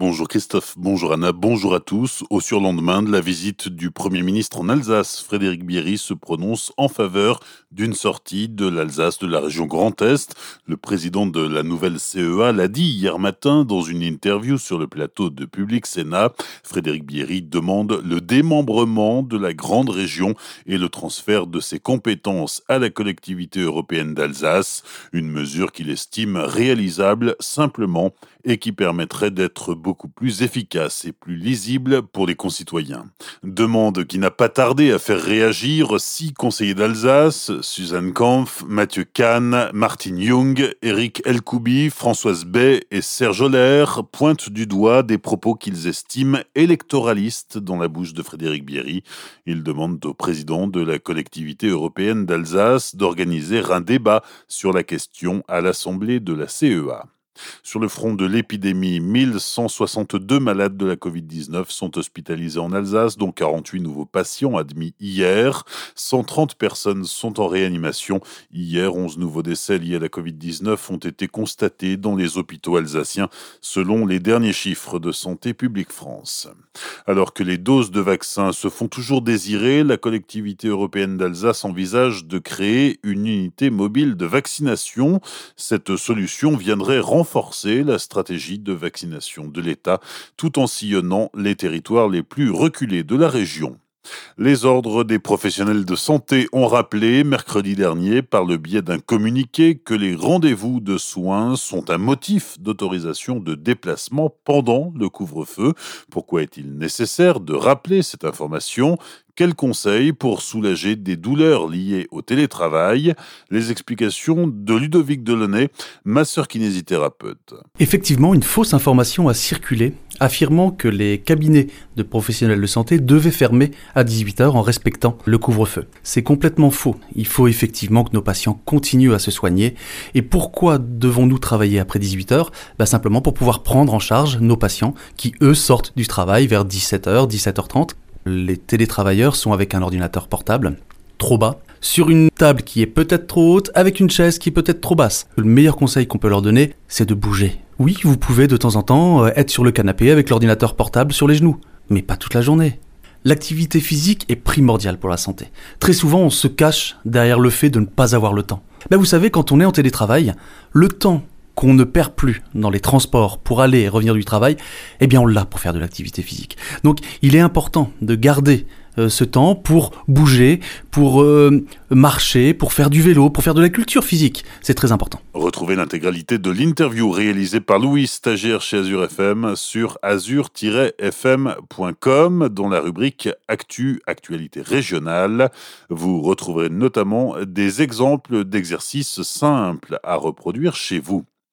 Bonjour Christophe, bonjour Anna, bonjour à tous. Au surlendemain de la visite du Premier ministre en Alsace, Frédéric Bierry se prononce en faveur d'une sortie de l'Alsace de la région Grand Est. Le président de la nouvelle CEA l'a dit hier matin dans une interview sur le plateau de Public Sénat. Frédéric Bierry demande le démembrement de la grande région et le transfert de ses compétences à la collectivité européenne d'Alsace, une mesure qu'il estime réalisable simplement et qui permettrait d'être beaucoup plus efficace et plus lisible pour les concitoyens. Demande qui n'a pas tardé à faire réagir six conseillers d'Alsace, Suzanne Kampf, Mathieu Kahn, Martin Jung, Eric Elkoubi, Françoise Bay et Serge Oller pointent du doigt des propos qu'ils estiment électoralistes dans la bouche de Frédéric Bierry. Ils demandent au président de la collectivité européenne d'Alsace d'organiser un débat sur la question à l'Assemblée de la CEA. Sur le front de l'épidémie, 1162 malades de la Covid-19 sont hospitalisés en Alsace, dont 48 nouveaux patients admis hier. 130 personnes sont en réanimation. Hier, 11 nouveaux décès liés à la Covid-19 ont été constatés dans les hôpitaux alsaciens, selon les derniers chiffres de Santé publique France. Alors que les doses de vaccins se font toujours désirer, la collectivité européenne d'Alsace envisage de créer une unité mobile de vaccination. Cette solution viendrait renforcer renforcer la stratégie de vaccination de l'État tout en sillonnant les territoires les plus reculés de la région. Les ordres des professionnels de santé ont rappelé mercredi dernier par le biais d'un communiqué que les rendez-vous de soins sont un motif d'autorisation de déplacement pendant le couvre-feu. Pourquoi est-il nécessaire de rappeler cette information? Quels conseils pour soulager des douleurs liées au télétravail? Les explications de Ludovic Delaunay, masseur kinésithérapeute. Effectivement, une fausse information a circulé affirmant que les cabinets de professionnels de santé devaient fermer à 18h en respectant le couvre-feu. C'est complètement faux. Il faut effectivement que nos patients continuent à se soigner. Et pourquoi devons-nous travailler après 18h bah Simplement pour pouvoir prendre en charge nos patients qui, eux, sortent du travail vers 17h, 17h30 les télétravailleurs sont avec un ordinateur portable trop bas, sur une table qui est peut-être trop haute, avec une chaise qui est peut-être trop basse. Le meilleur conseil qu'on peut leur donner, c'est de bouger. Oui, vous pouvez de temps en temps euh, être sur le canapé avec l'ordinateur portable sur les genoux, mais pas toute la journée. L'activité physique est primordiale pour la santé. Très souvent, on se cache derrière le fait de ne pas avoir le temps. Ben, vous savez, quand on est en télétravail, le temps qu'on ne perd plus dans les transports pour aller et revenir du travail, eh bien on l'a pour faire de l'activité physique. Donc il est important de garder euh, ce temps pour bouger, pour euh, marcher, pour faire du vélo, pour faire de la culture physique. C'est très important. Retrouvez l'intégralité de l'interview réalisée par Louis, stagiaire chez Azure FM, sur azure-fm.com, dans la rubrique Actu, actualité régionale. Vous retrouverez notamment des exemples d'exercices simples à reproduire chez vous.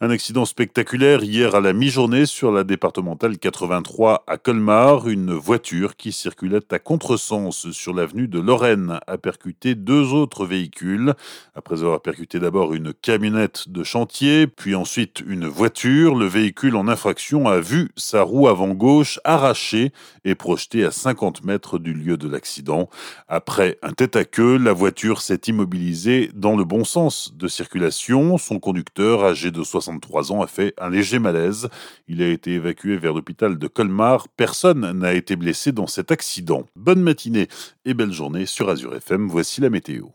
Un accident spectaculaire hier à la mi-journée sur la départementale 83 à Colmar. Une voiture qui circulait à contresens sur l'avenue de Lorraine a percuté deux autres véhicules. Après avoir percuté d'abord une camionnette de chantier, puis ensuite une voiture, le véhicule en infraction a vu sa roue avant gauche arrachée et projetée à 50 mètres du lieu de l'accident. Après un tête à queue, la voiture s'est immobilisée dans le bon sens de circulation. Son conducteur, âgé de 60 63 ans, a fait un léger malaise. Il a été évacué vers l'hôpital de Colmar. Personne n'a été blessé dans cet accident. Bonne matinée et belle journée sur Azure FM. Voici la météo.